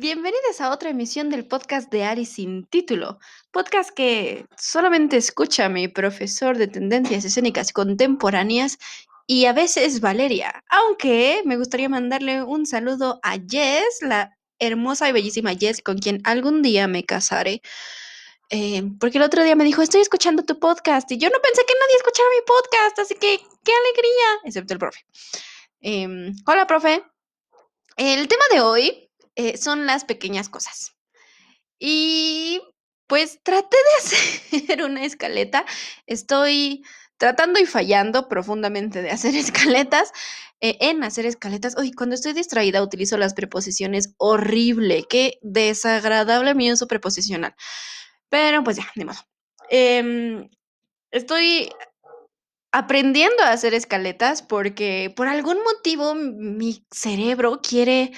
Bienvenidos a otra emisión del podcast de Ari sin título, podcast que solamente escucha mi profesor de tendencias escénicas contemporáneas y a veces Valeria, aunque me gustaría mandarle un saludo a Jess, la hermosa y bellísima Jess con quien algún día me casaré. Eh, porque el otro día me dijo, estoy escuchando tu podcast y yo no pensé que nadie escuchara mi podcast, así que qué alegría, excepto el profe. Em, hola, profe. El tema de hoy eh, son las pequeñas cosas. Y pues traté de hacer una escaleta. Estoy tratando y fallando profundamente de hacer escaletas. Eh, en hacer escaletas, uy, cuando estoy distraída utilizo las preposiciones horrible, qué desagradable mi uso preposicional. Pero pues ya, ni modo. Em, estoy aprendiendo a hacer escaletas porque por algún motivo mi cerebro quiere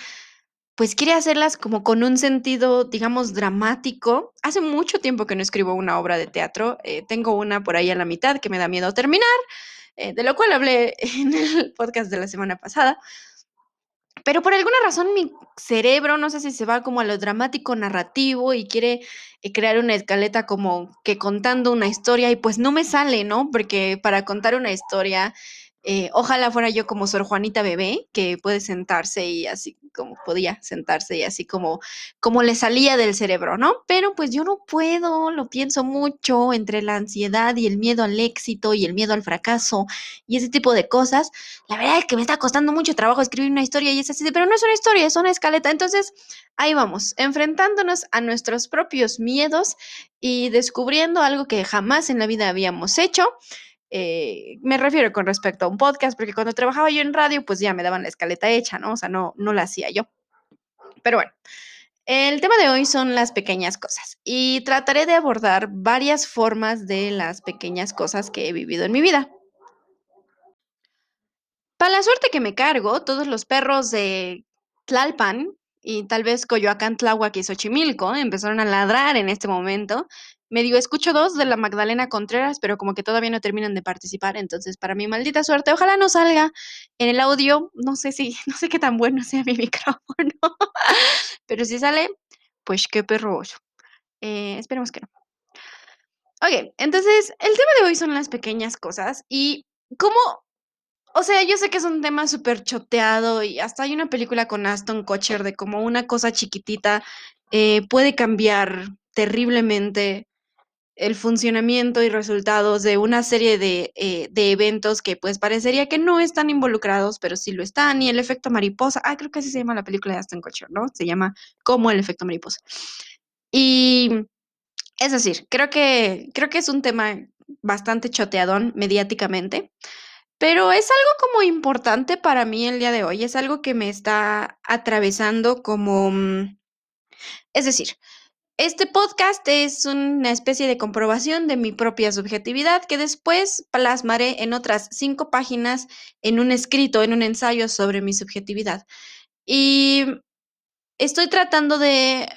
pues quiere hacerlas como con un sentido, digamos, dramático. Hace mucho tiempo que no escribo una obra de teatro. Eh, tengo una por ahí a la mitad que me da miedo terminar, eh, de lo cual hablé en el podcast de la semana pasada. Pero por alguna razón mi cerebro, no sé si se va como a lo dramático narrativo y quiere eh, crear una escaleta como que contando una historia y pues no me sale, ¿no? Porque para contar una historia eh, ojalá fuera yo como Sor Juanita Bebé, que puede sentarse y así como podía sentarse y así como, como le salía del cerebro, ¿no? Pero pues yo no puedo, lo pienso mucho entre la ansiedad y el miedo al éxito y el miedo al fracaso y ese tipo de cosas. La verdad es que me está costando mucho trabajo escribir una historia y es así, pero no es una historia, es una escaleta. Entonces, ahí vamos, enfrentándonos a nuestros propios miedos y descubriendo algo que jamás en la vida habíamos hecho. Eh, me refiero con respecto a un podcast, porque cuando trabajaba yo en radio, pues ya me daban la escaleta hecha, ¿no? O sea, no, no la hacía yo. Pero bueno, el tema de hoy son las pequeñas cosas y trataré de abordar varias formas de las pequeñas cosas que he vivido en mi vida. Para la suerte que me cargo, todos los perros de Tlalpan y tal vez Coyoacán, Tláhuac y Xochimilco empezaron a ladrar en este momento medio escucho dos de la Magdalena Contreras, pero como que todavía no terminan de participar, entonces para mi maldita suerte, ojalá no salga en el audio, no sé si, no sé qué tan bueno sea mi micrófono, pero si sale, pues qué perro. Eh, esperemos que no. Ok, entonces el tema de hoy son las pequeñas cosas y cómo, o sea, yo sé que es un tema súper choteado y hasta hay una película con Aston Kutcher de cómo una cosa chiquitita eh, puede cambiar terriblemente el funcionamiento y resultados de una serie eh, de, eventos que pues parecería que no están involucrados, pero sí lo están, y el efecto mariposa, ah, creo que así se llama la película de Aston Kutcher, ¿no? Se llama como el efecto mariposa. Y es decir, creo que, creo que es un tema bastante choteadón mediáticamente, pero es algo como importante para mí el día de hoy, es algo que me está atravesando como... Mm, es decir, este podcast es una especie de comprobación de mi propia subjetividad que después plasmaré en otras cinco páginas en un escrito, en un ensayo sobre mi subjetividad. Y estoy tratando de,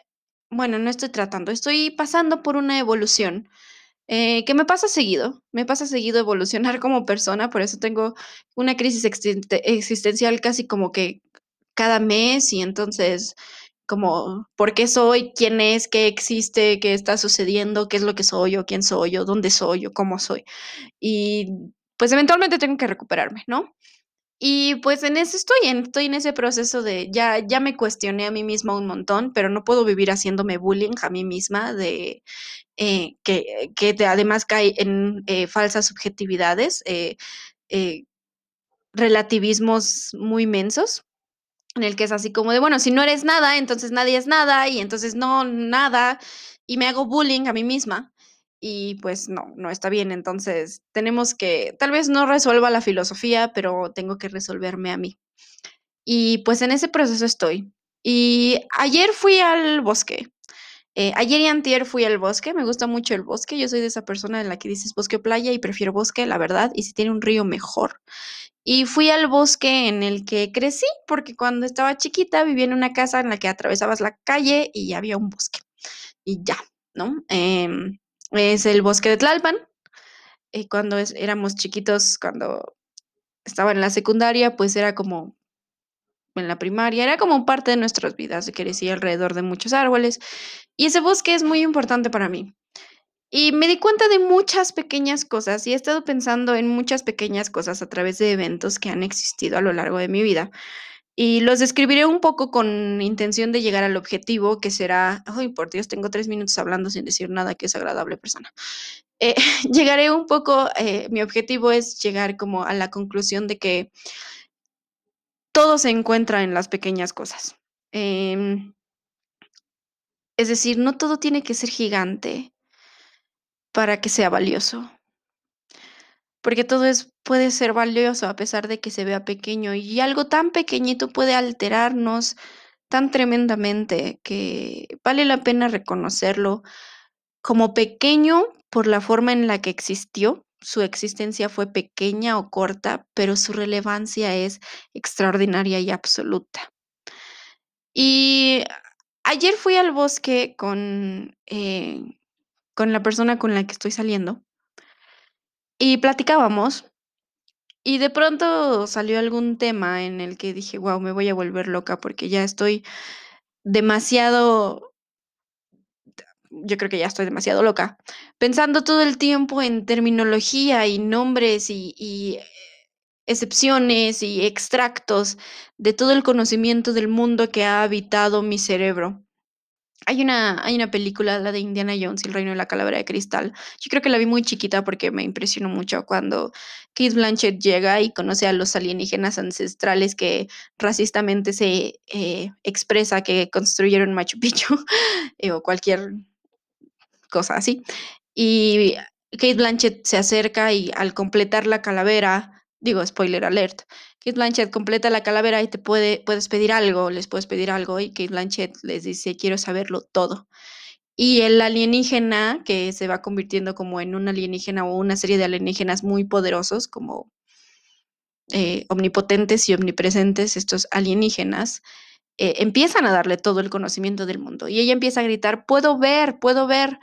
bueno, no estoy tratando, estoy pasando por una evolución eh, que me pasa seguido, me pasa seguido evolucionar como persona, por eso tengo una crisis existencial casi como que cada mes y entonces como por qué soy, quién es, qué existe, qué está sucediendo, qué es lo que soy yo, quién soy yo, dónde soy yo, cómo soy. Y pues eventualmente tengo que recuperarme, ¿no? Y pues en eso estoy, en, estoy en ese proceso de ya, ya me cuestioné a mí misma un montón, pero no puedo vivir haciéndome bullying a mí misma de eh, que, que además cae en eh, falsas subjetividades, eh, relativismos muy mensos en el que es así como de, bueno, si no eres nada, entonces nadie es nada y entonces no, nada, y me hago bullying a mí misma. Y pues no, no está bien. Entonces tenemos que, tal vez no resuelva la filosofía, pero tengo que resolverme a mí. Y pues en ese proceso estoy. Y ayer fui al bosque. Eh, ayer y antier fui al bosque, me gusta mucho el bosque, yo soy de esa persona en la que dices bosque o playa y prefiero bosque, la verdad, y si tiene un río mejor. Y fui al bosque en el que crecí, porque cuando estaba chiquita vivía en una casa en la que atravesabas la calle y había un bosque. Y ya, ¿no? Em, es el bosque de Tlalpan. Y cuando éramos chiquitos, cuando estaba en la secundaria, pues era como en la primaria, era como parte de nuestras vidas, crecí alrededor de muchos árboles y ese bosque es muy importante para mí. Y me di cuenta de muchas pequeñas cosas y he estado pensando en muchas pequeñas cosas a través de eventos que han existido a lo largo de mi vida. Y los describiré un poco con intención de llegar al objetivo, que será, ay, por Dios, tengo tres minutos hablando sin decir nada, que es agradable persona. Eh, llegaré un poco, eh, mi objetivo es llegar como a la conclusión de que todo se encuentra en las pequeñas cosas. Em, es decir, no todo tiene que ser gigante para que sea valioso. Porque todo es, puede ser valioso a pesar de que se vea pequeño y algo tan pequeñito puede alterarnos tan tremendamente que vale la pena reconocerlo como pequeño por la forma en la que existió. Su existencia fue pequeña o corta, pero su relevancia es extraordinaria y absoluta. Y ayer fui al bosque con, eh, con la persona con la que estoy saliendo y platicábamos y de pronto salió algún tema en el que dije, wow, me voy a volver loca porque ya estoy demasiado, yo creo que ya estoy demasiado loca, pensando todo el tiempo en terminología y nombres y, y excepciones y extractos de todo el conocimiento del mundo que ha habitado mi cerebro. Hay una, hay una película, la de Indiana Jones el Reino de la Calavera de Cristal. Yo creo que la vi muy chiquita porque me impresionó mucho cuando Keith Blanchett llega y conoce a los alienígenas ancestrales que racistamente se eh, expresa que construyeron Machu Picchu eh, o cualquier cosa así. Y Kate Blanchett se acerca y al completar la calavera, digo, spoiler alert, Kate Blanchett completa la calavera y te puede, puedes pedir algo, les puedes pedir algo y Kate Blanchett les dice, quiero saberlo todo. Y el alienígena que se va convirtiendo como en un alienígena o una serie de alienígenas muy poderosos, como eh, omnipotentes y omnipresentes, estos alienígenas, eh, empiezan a darle todo el conocimiento del mundo. Y ella empieza a gritar, puedo ver, puedo ver.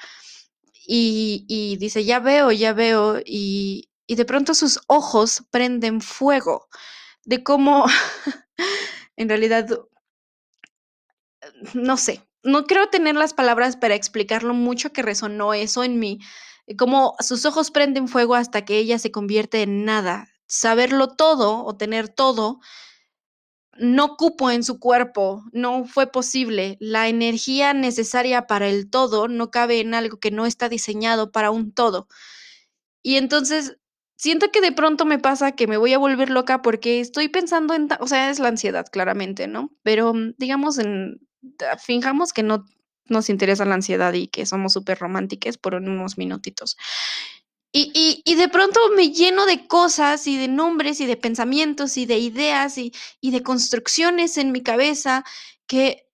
Y, y dice, ya veo, ya veo. Y, y de pronto sus ojos prenden fuego de cómo en realidad, no sé, no creo tener las palabras para explicar lo mucho que resonó eso en mí, como sus ojos prenden fuego hasta que ella se convierte en nada. Saberlo todo o tener todo no cupo en su cuerpo, no fue posible. La energía necesaria para el todo no cabe en algo que no está diseñado para un todo. Y entonces Siento que de pronto me pasa que me voy a volver loca porque estoy pensando en, o sea, es la ansiedad, claramente, ¿no? Pero mm, digamos, en, fijamos que no nos interesa la ansiedad y que somos súper románticas por unos minutitos. Y, y, y, de pronto me lleno de cosas y de nombres y de pensamientos y de ideas y, y de construcciones en mi cabeza que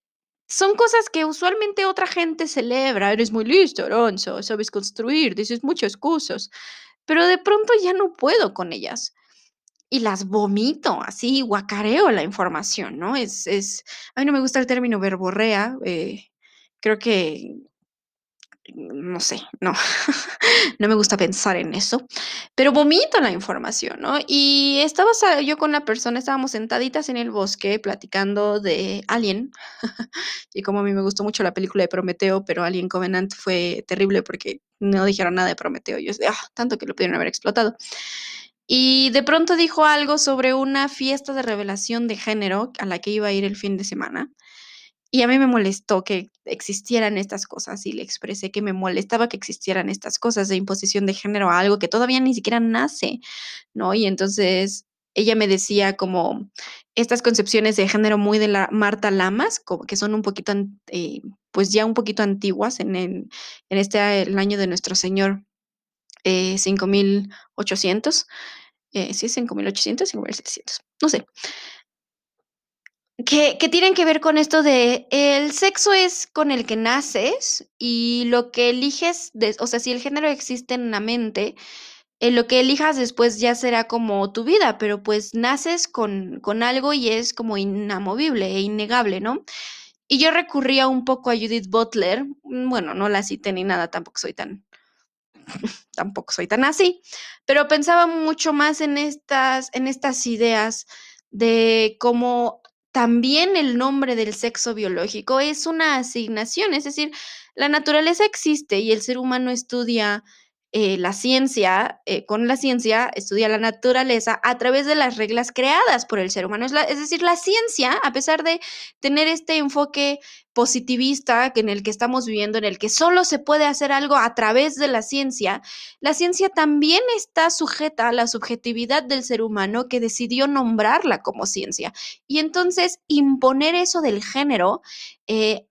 son cosas que usualmente otra gente celebra. Eres muy listo, Alonso, sabes construir, dices muchas cosas pero de pronto ya no puedo con ellas. Y las vomito, así, guacareo la información, ¿no? Es, es, a mí no me gusta el término verborrea, eh, creo que, no sé, no, no me gusta pensar en eso, pero vomito la información, ¿no? Y estaba yo con la persona, estábamos sentaditas en el bosque platicando de Alien, y como a mí me gustó mucho la película de Prometeo, pero Alien Covenant fue terrible porque no dijeron nada de Prometeo. Yo decía, ah, tanto que lo pudieron haber explotado. Y de pronto dijo algo sobre una fiesta de revelación de género a la que iba a ir el fin de semana. Y a mí me molestó que existieran estas cosas y le expresé que me molestaba que existieran estas cosas de imposición de género a algo que todavía ni siquiera nace, ¿no? Y entonces ella me decía como estas concepciones de género muy de la Marta Lamas, como que son un poquito, eh, pues ya un poquito antiguas en, en este año de nuestro Señor eh, 5800, eh, sí, 5800, 5700, no sé. Que, tienen que ver con esto de el sexo es con el que naces y lo que eliges, o sea, si el género existe en la mente, eh, lo que elijas después ya será como tu vida, pero pues naces con, con algo y es como inamovible e innegable, ¿no? Y yo recurría un poco a Judith Butler, mm, bueno, no la cité ni nada, tampoco soy tan, tampoco soy tan así, pero pensaba mucho más en estas, en estas ideas de cómo también el nombre del sexo biológico es una asignación, es decir, la naturaleza existe y el ser humano estudia eh, la ciencia, eh, con la ciencia, estudia la naturaleza a través de las reglas creadas por el ser humano. Es, decir, la ciencia, a pesar de tener este enfoque positivista en el que estamos viviendo, en el que solo se puede hacer algo a través de la ciencia, la ciencia también está sujeta a la subjetividad del ser humano que decidió nombrarla como ciencia. Y entonces imponer eso del género eh,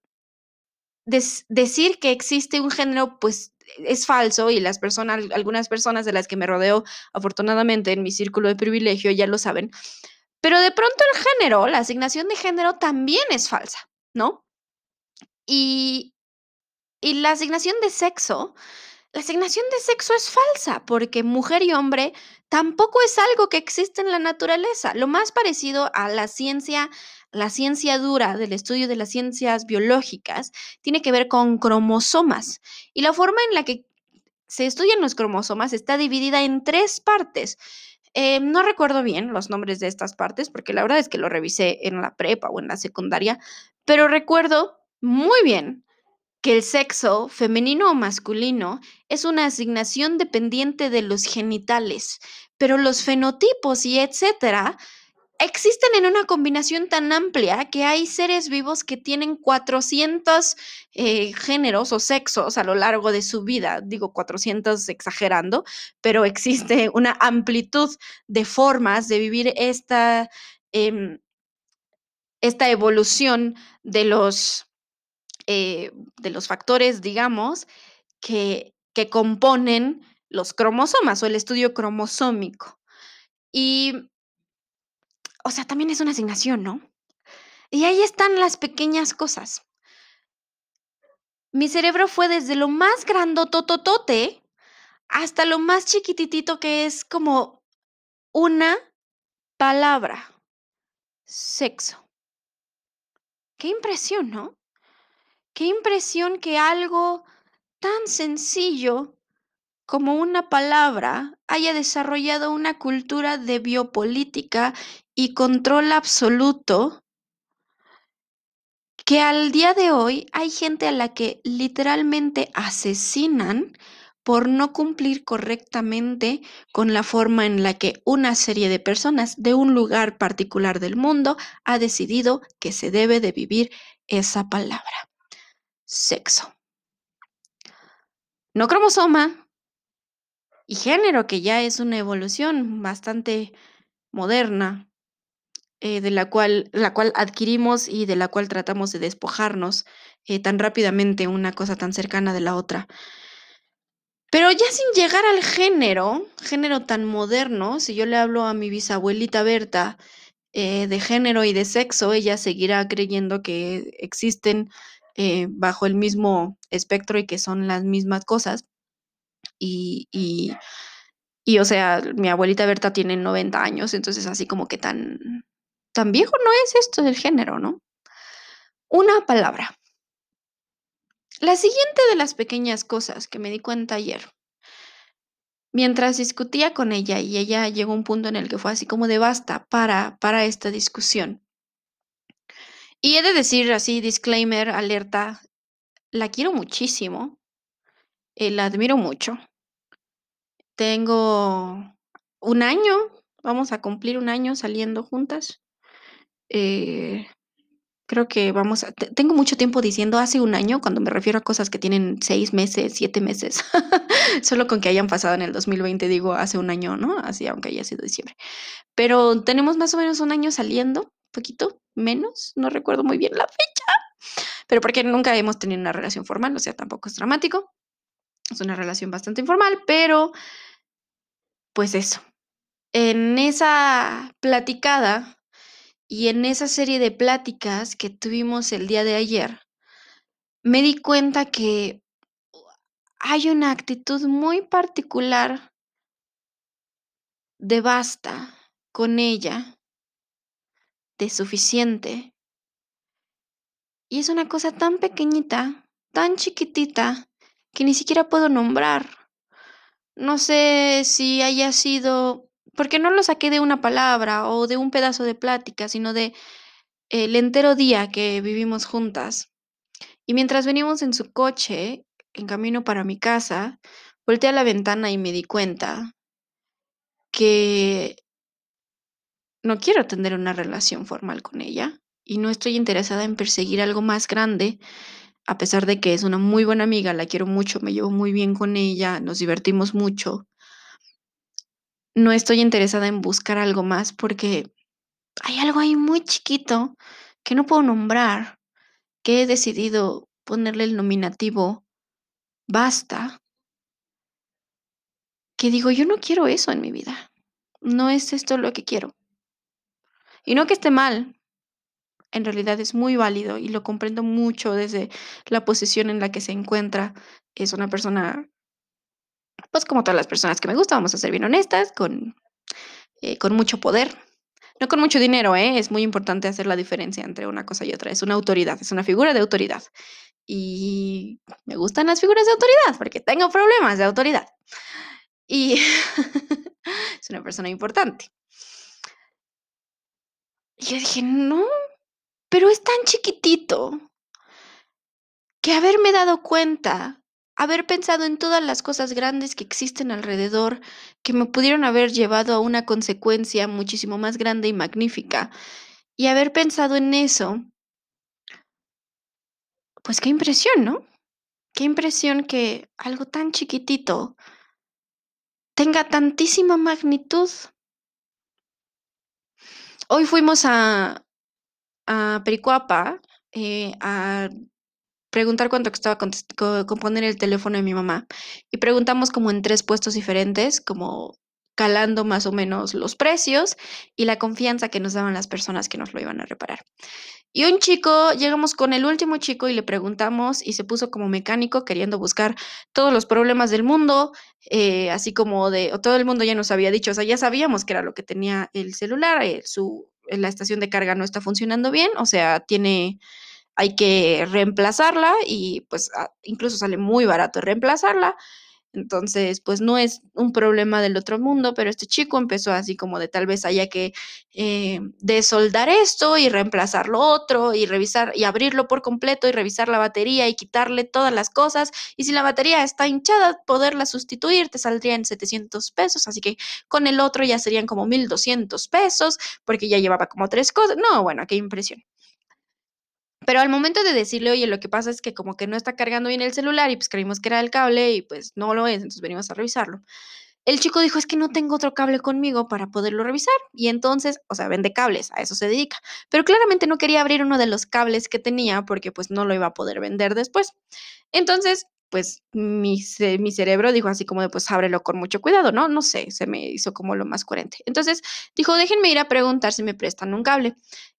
decir que existe un género, pues es falso y las personas, algunas personas de las que me rodeo, afortunadamente en mi círculo de privilegio, ya lo saben. Pero de pronto el género, la asignación de género también es falsa, ¿no? Y, y la asignación de sexo, la asignación de sexo es falsa porque mujer y hombre tampoco es algo que existe en la naturaleza. Lo más parecido a la ciencia la ciencia dura del estudio de las ciencias biológicas tiene que ver con cromosomas y la forma en la que se estudian los cromosomas está dividida en tres partes. Eh, no recuerdo bien los nombres de estas partes porque la verdad es que lo revisé en la prepa o en la secundaria, pero recuerdo muy bien que el sexo femenino o masculino es una asignación dependiente de los genitales, pero los fenotipos y etcétera existen en una combinación tan amplia que hay seres vivos que tienen 400 eh, géneros o sexos a lo largo de su vida. Digo 400 exagerando, pero existe una amplitud de formas de vivir esta, em, esta evolución de los, eh, de los factores, digamos, que, que componen los cromosomas o el estudio cromosómico. Y o sea, también es una asignación, ¿no? Y ahí están las pequeñas cosas. Mi cerebro fue desde lo más grandotototote hasta lo más chiquititito que es como una palabra. Sexo. Qué impresión, ¿no? Qué impresión que algo tan sencillo como una palabra haya desarrollado una cultura de biopolítica y control absoluto que al día de hoy hay gente a la que literalmente asesinan por no cumplir correctamente con la forma en la que una serie de personas de un lugar particular del mundo ha decidido que se debe de vivir esa palabra. Sexo. No cromosoma y género, que ya es una evolución bastante moderna eh, de la cual, la cual adquirimos y de la cual tratamos de despojarnos eh, tan rápidamente una cosa tan cercana de la otra. Pero ya sin llegar al género, género tan moderno, si yo le hablo a mi bisabuelita Berta eh, de género y de sexo, ella seguirá creyendo que existen bajo el mismo espectro y que son las mismas cosas. Y, y, y, o sea, mi abuelita Berta tiene 90 años, entonces así como que tan, tan viejo no es esto del género, ¿no? Una palabra. La siguiente de las pequeñas cosas que me di cuenta ayer, mientras discutía con ella y ella llegó a un punto en el que fue así como de basta para, para esta discusión. Y he de decir así, disclaimer, alerta, la quiero muchísimo, eh, la admiro mucho. Tengo un año, vamos a cumplir un año saliendo juntas. Eh, creo que vamos a, tengo mucho tiempo diciendo hace un año cuando me refiero a cosas que tienen seis meses, siete meses, solo con que hayan pasado en el 2020 digo hace un año, ¿no? Así aunque haya sido diciembre. Pero tenemos más o menos un año saliendo, poquito menos, no recuerdo muy bien la fecha, pero porque nunca hemos tenido una relación formal, o sea, tampoco es dramático. Es una relación bastante informal, pero pues eso. En esa platicada y en esa serie de pláticas que tuvimos el día de ayer, me di cuenta que hay una actitud muy particular de basta con ella, de suficiente. Y es una cosa tan pequeñita, tan chiquitita, que ni siquiera puedo nombrar. No sé si haya sido porque no lo saqué de una palabra o de un pedazo de plática, sino de el entero día que vivimos juntas. Y mientras veníamos en su coche, en camino para mi casa, volteé a la ventana y me di cuenta que no quiero tener una relación formal con ella y no estoy interesada en perseguir algo más grande, a pesar de que es una muy buena amiga, la quiero mucho, me llevo muy bien con ella, nos divertimos mucho. No estoy interesada en buscar algo más porque hay algo ahí muy chiquito que no puedo nombrar, que he decidido ponerle el nominativo basta, que digo, yo no quiero eso en mi vida. No es esto lo que quiero. Y no que esté mal, en realidad es muy válido y lo comprendo mucho desde la posición en la que se encuentra. Es una persona, pues como todas las personas que me gustan, vamos a ser bien honestas, con, eh, con mucho poder. No con mucho dinero, ¿eh? es muy importante hacer la diferencia entre una cosa y otra. Es una autoridad, es una figura de autoridad. Y me gustan las figuras de autoridad porque tengo problemas de autoridad. Y es una persona importante. Y yo dije, no, pero es tan chiquitito que haberme dado cuenta, haber pensado en todas las cosas grandes que existen alrededor, que me pudieron haber llevado a una consecuencia muchísimo más grande y magnífica, y haber pensado en eso, pues qué impresión, ¿no? Qué impresión que algo tan chiquitito tenga tantísima magnitud. Hoy fuimos a, a Pericuapa eh, a preguntar cuánto costaba componer el teléfono de mi mamá y preguntamos como en tres puestos diferentes, como calando más o menos los precios y la confianza que nos daban las personas que nos lo iban a reparar. Y un chico, llegamos con el último chico y le preguntamos y se puso como mecánico queriendo buscar todos los problemas del mundo, eh, así como de, todo el mundo ya nos había dicho, o sea, ya sabíamos que era lo que tenía el celular, eh, su, la estación de carga no está funcionando bien, o sea, tiene, hay que reemplazarla y pues incluso sale muy barato reemplazarla. Entonces, pues no es un problema del otro mundo, pero este chico empezó así como de tal vez haya que eh, desoldar esto y reemplazar lo otro y revisar y abrirlo por completo y revisar la batería y quitarle todas las cosas. Y si la batería está hinchada, poderla sustituir te saldría en 700 pesos. Así que con el otro ya serían como 1200 pesos porque ya llevaba como tres cosas. No, bueno, qué impresión. Pero al momento de decirle, oye, lo que pasa es que como que no está cargando bien el celular y pues creímos que era el cable y pues no lo es, entonces venimos a revisarlo. El chico dijo, es que no tengo otro cable conmigo para poderlo revisar. Y entonces, o sea, vende cables, a eso se dedica. Pero claramente no quería abrir uno de los cables que tenía porque pues no lo iba a poder vender después. Entonces, pues mi, mi cerebro dijo así como de, pues ábrelo con mucho cuidado, ¿no? No sé, se me hizo como lo más coherente. Entonces dijo, déjenme ir a preguntar si me prestan un cable.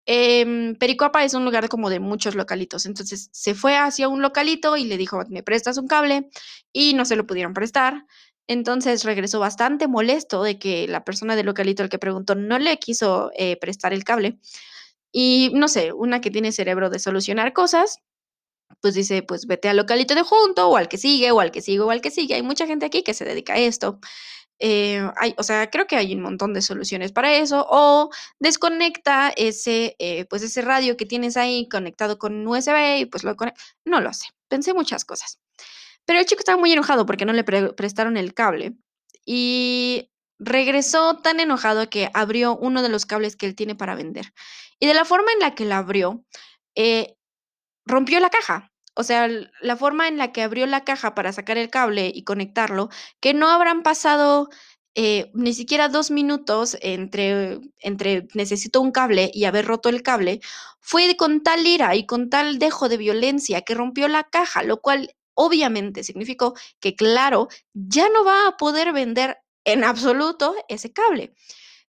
Eh, Pericoapa es un lugar como de muchos localitos, entonces se fue hacia un localito y le dijo, me prestas un cable y no se lo pudieron prestar. Entonces regresó bastante molesto de que la persona del localito al que preguntó no le quiso eh, prestar el cable. Y no sé, una que tiene cerebro de solucionar cosas, pues dice, pues vete al localito de junto o al que sigue o al que sigue o al que sigue. Hay mucha gente aquí que se dedica a esto. Eh, hay, o sea, creo que hay un montón de soluciones para eso. O desconecta ese, eh, pues ese radio que tienes ahí conectado con USB y pues lo conecta. No lo sé. Pensé muchas cosas. Pero el chico estaba muy enojado porque no le prestaron el cable. Y regresó tan enojado que abrió uno de los cables que él tiene para vender. Y de la forma en la que la abrió, eh, rompió la caja. O sea, la forma en la que abrió la caja para sacar el cable y conectarlo, que no habrán pasado eh, ni siquiera dos minutos entre, entre necesito un cable y haber roto el cable, fue con tal ira y con tal dejo de violencia que rompió la caja, lo cual obviamente significó que, claro, ya no va a poder vender en absoluto ese cable.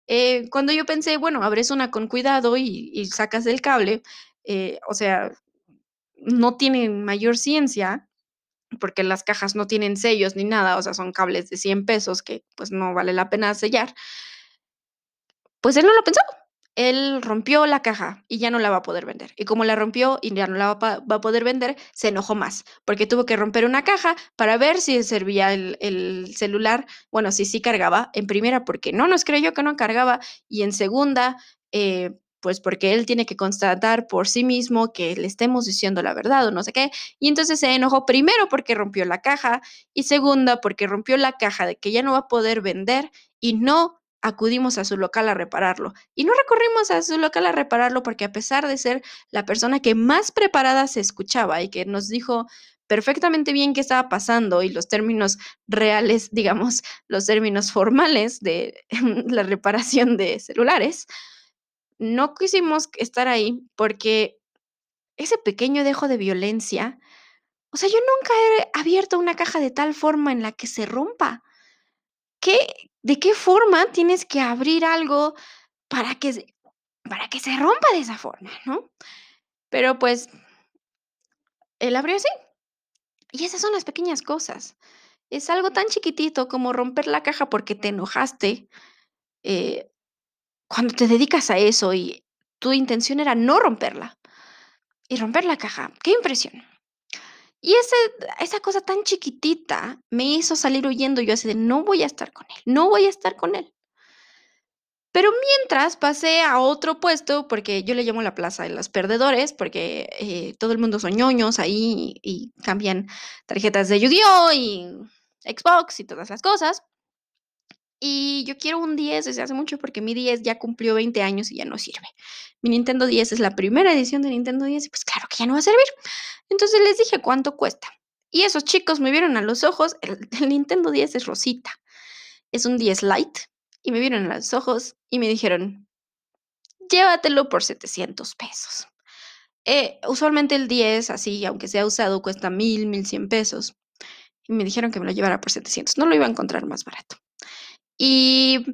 Eh, cuando yo pensé, bueno, abres una con cuidado y, sacas el cable, eh, o sea, no tienen mayor ciencia, porque las cajas no tienen sellos ni nada, o sea, son cables de 100 pesos que pues no vale la pena sellar. Pues él no lo pensó. Él rompió la caja y ya no la va a poder vender. Y como la rompió y ya no la va, a poder vender, se enojó más, porque tuvo que romper una caja para ver si servía el, celular, bueno, si sí cargaba, en primera porque no nos creyó que no cargaba y en segunda, eh, pues porque él tiene que constatar por sí mismo que le estemos diciendo la verdad o no sé qué. Y entonces se enojó primero porque rompió la caja y segunda porque rompió la caja de que ya no va a poder vender y no acudimos a su local a repararlo. Y no recorrimos a su local a repararlo porque a pesar de ser la persona que más preparada se escuchaba y que nos dijo perfectamente bien qué estaba pasando y los términos reales, digamos, los términos formales de la reparación de celulares, no quisimos estar ahí porque ese pequeño dejo de violencia, o sea, yo nunca he abierto una caja de tal forma en la que se rompa. ¿Qué, ¿De qué forma tienes que abrir algo para que, para que se rompa de esa forma, no? Pero pues, él abrió así. Y esas son las pequeñas cosas. Es algo tan chiquitito como romper la caja porque te enojaste. Eh, cuando te dedicas a eso y tu intención era no romperla y romper la caja, qué impresión. Y esa cosa tan chiquitita me hizo salir huyendo. Yo así de, no voy a estar con él, no voy a estar con él. Pero mientras pasé a otro puesto, porque yo le llamo la plaza de los perdedores, porque eh, todo el mundo son ñoños ahí y, y cambian tarjetas de Yu-Gi-Oh! y Xbox y todas esas cosas. Y yo quiero un 10 desde hace mucho porque mi 10 ya cumplió 20 años y ya no sirve. Mi Nintendo 10 es la primera edición de Nintendo 10 y pues claro que ya no va a servir. Entonces les dije cuánto cuesta. Y esos chicos me vieron a los ojos, el, Nintendo 10 es rosita. Es un 10 Lite. Y me vieron a los ojos y me dijeron, llévatelo por 700 pesos. Eh, usualmente el 10, así, aunque sea usado, cuesta 1000, 1100 pesos. Y me dijeron que me lo llevara por 700. No lo iba a encontrar más barato. Y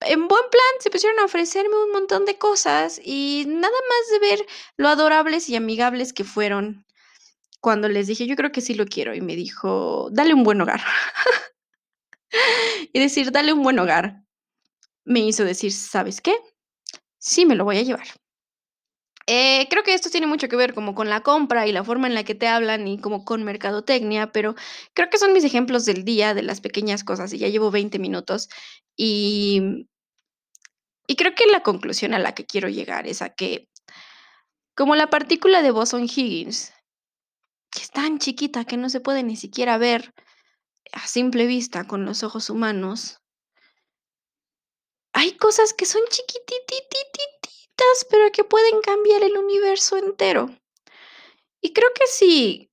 en buen plan se pusieron a ofrecerme un montón de cosas y nada más de ver lo adorables y amigables que fueron cuando les dije, yo creo que sí lo quiero. Y me dijo, dale un buen hogar. y decir, dale un buen hogar, me hizo decir, ¿sabes qué? Sí, me lo voy a llevar. Eh, creo que esto tiene mucho que ver como con la compra y la forma en la que te hablan y como con mercadotecnia, pero creo que son mis ejemplos del día, de las pequeñas cosas, y ya llevo 20 minutos. Y, y creo que la conclusión a la que quiero llegar es a que, como la partícula de Boson Higgins, que es tan chiquita que no se puede ni siquiera ver a simple vista con los ojos humanos, hay cosas que son pero que pueden cambiar el universo entero. Y creo que sí,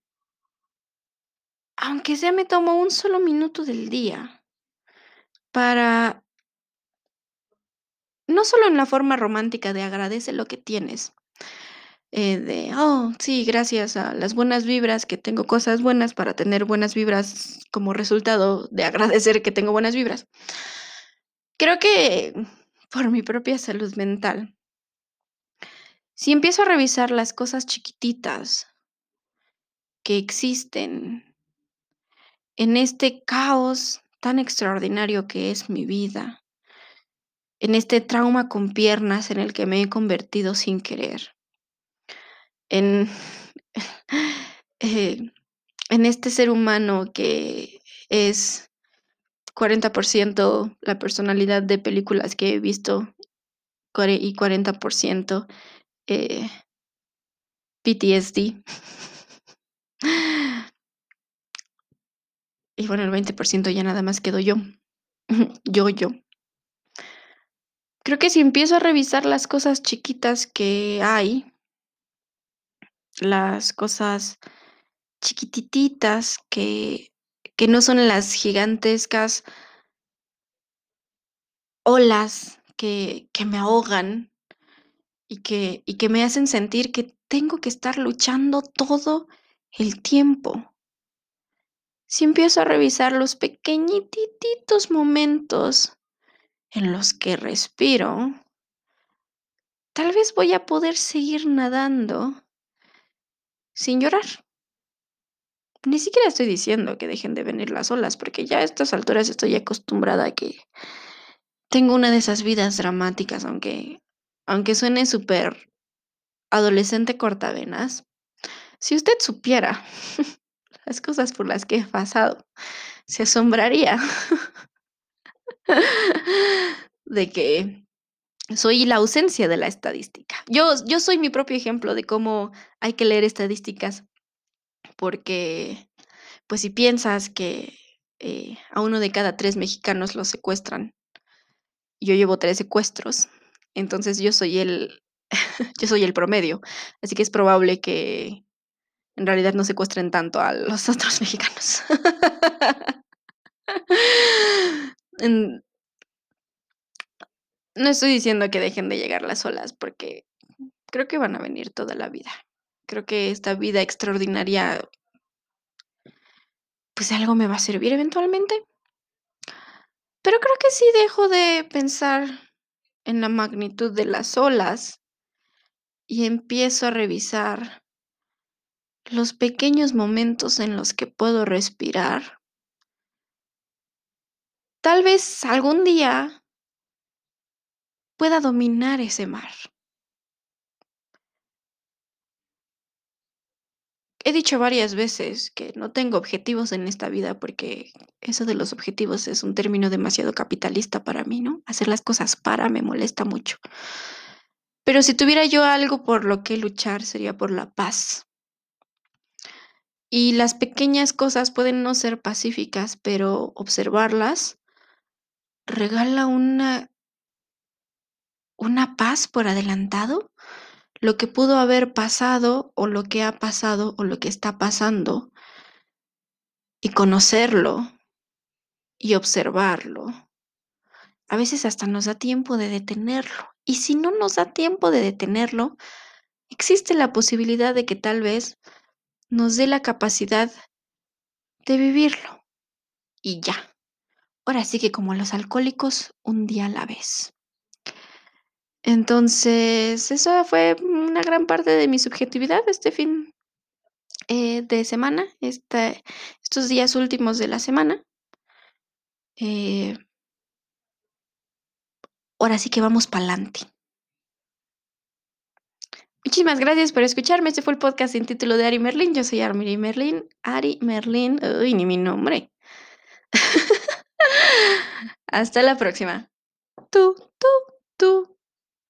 aunque sea me tomo un solo minuto del día para, no solo en la forma romántica de agradece lo que tienes, eh, de, oh, sí, gracias a las buenas vibras, que tengo cosas buenas para tener buenas vibras como resultado de agradecer que tengo buenas vibras. Creo que por mi propia salud mental, si empiezo a revisar las cosas chiquititas que existen en este caos tan extraordinario que es mi vida, en este trauma con piernas en el que me he convertido sin querer, en, eh, en este ser humano que es 40% la personalidad de películas que he visto y 40% eh, PTSD. Y bueno, el 20% ya nada más quedo yo. yo, yo. Creo que si empiezo a revisar las cosas chiquitas que hay, las cosas chiquititas que que no son las gigantescas olas que, que me ahogan y que, y que me hacen sentir que tengo que estar luchando todo el tiempo. Si empiezo a revisar los pequeñititos momentos en los que respiro, tal vez voy a poder seguir nadando sin llorar. Ni siquiera estoy diciendo que dejen de venir las olas, porque ya a estas alturas estoy acostumbrada a que tengo una de esas vidas dramáticas, aunque, aunque suene súper adolescente cortavenas. Si usted supiera las cosas por las que he pasado, se asombraría de que soy la ausencia de la estadística. Yo yo soy mi propio ejemplo de cómo hay que leer estadísticas, porque, pues, si piensas que, eh, a 1 de cada 3 mexicanos lo secuestran yo llevo 3 secuestros, entonces yo soy el yo soy el promedio, así que es probable que en realidad no secuestren tanto a los otros mexicanos. No estoy diciendo que dejen de llegar las olas, porque creo que van a venir toda la vida. Creo que esta vida extraordinaria pues, algo me va a servir eventualmente. Pero creo que sí dejo de pensar en la magnitud de las olas y empiezo a revisar los pequeños momentos en los que puedo respirar. Tal vez algún día pueda dominar ese mar. He dicho varias veces que no tengo objetivos en esta vida, porque eso de los objetivos es un término demasiado capitalista para mí, ¿no? Hacer las cosas para me molesta mucho. Pero si tuviera yo algo por lo que luchar, sería por la paz. Y las pequeñas cosas pueden no ser pacíficas, pero observarlas regala una una paz por adelantado. Lo que pudo haber pasado, o lo que ha pasado, o lo que está pasando y conocerlo y observarlo. A veces hasta nos da tiempo de detenerlo, y si no nos da tiempo de detenerlo, existe la posibilidad de que tal vez nos dé la capacidad de vivirlo, y ya. Ahora sí que como los alcohólicos, un día a la vez. Entonces, eso fue una gran parte de mi subjetividad este fin, eh, de semana, estos días últimos de la semana. Eh ahora sí que vamos pa'lante. Muchísimas gracias por escucharme. Este fue el podcast sin título de Ari Merlin. Yo soy Ari Merlin Ari Merlin. Uy, ni mi nombre. Hasta la próxima. Tú, tú, tú.